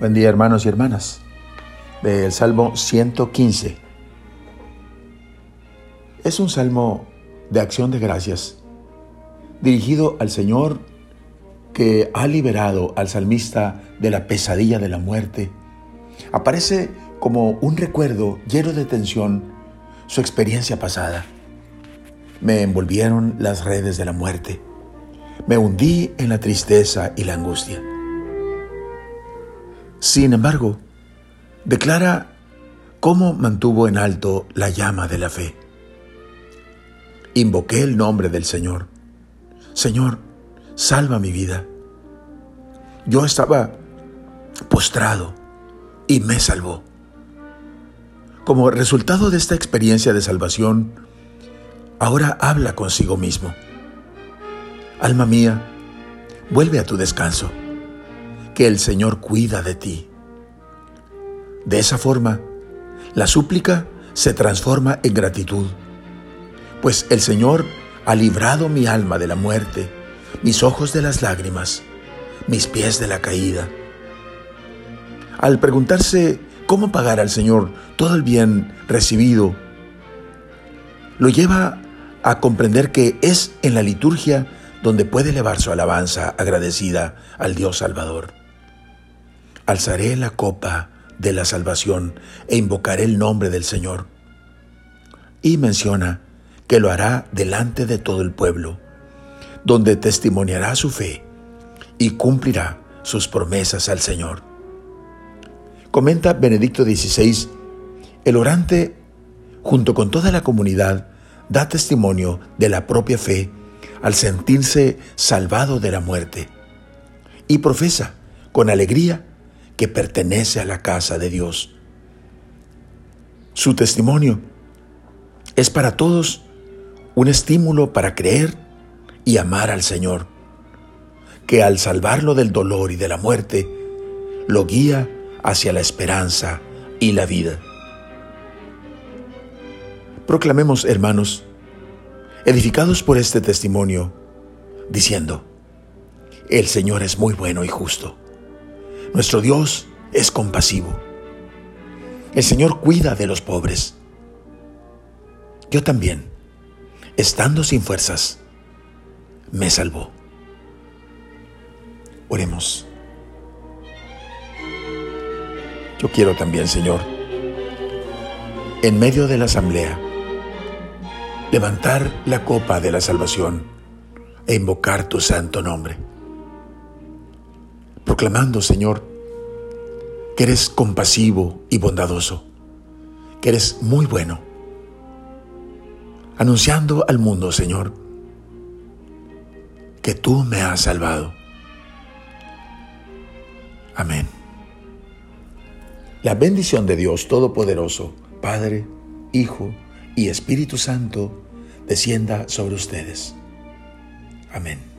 Buen día hermanos y hermanas. Del Salmo 115. Es un salmo de acción de gracias, dirigido al Señor que ha liberado al salmista de la pesadilla de la muerte. Aparece como un recuerdo lleno de tensión su experiencia pasada. Me envolvieron las redes de la muerte. Me hundí en la tristeza y la angustia. Sin embargo, declara cómo mantuvo en alto la llama de la fe. Invoqué el nombre del Señor. Señor, salva mi vida. Yo estaba postrado y me salvó. Como resultado de esta experiencia de salvación, ahora habla consigo mismo. Alma mía, vuelve a tu descanso que el Señor cuida de ti. De esa forma, la súplica se transforma en gratitud, pues el Señor ha librado mi alma de la muerte, mis ojos de las lágrimas, mis pies de la caída. Al preguntarse cómo pagar al Señor todo el bien recibido, lo lleva a comprender que es en la liturgia donde puede elevar su alabanza agradecida al Dios Salvador. Alzaré la copa de la salvación e invocaré el nombre del Señor. Y menciona que lo hará delante de todo el pueblo, donde testimoniará su fe y cumplirá sus promesas al Señor. Comenta Benedicto XVI, el orante, junto con toda la comunidad, da testimonio de la propia fe al sentirse salvado de la muerte y profesa con alegría que pertenece a la casa de Dios. Su testimonio es para todos un estímulo para creer y amar al Señor, que al salvarlo del dolor y de la muerte, lo guía hacia la esperanza y la vida. Proclamemos, hermanos, edificados por este testimonio, diciendo, el Señor es muy bueno y justo. Nuestro Dios es compasivo. El Señor cuida de los pobres. Yo también, estando sin fuerzas, me salvó. Oremos. Yo quiero también, Señor, en medio de la asamblea, levantar la copa de la salvación e invocar tu santo nombre proclamando, Señor, que eres compasivo y bondadoso, que eres muy bueno, anunciando al mundo, Señor, que tú me has salvado. Amén. La bendición de Dios Todopoderoso, Padre, Hijo y Espíritu Santo, descienda sobre ustedes. Amén.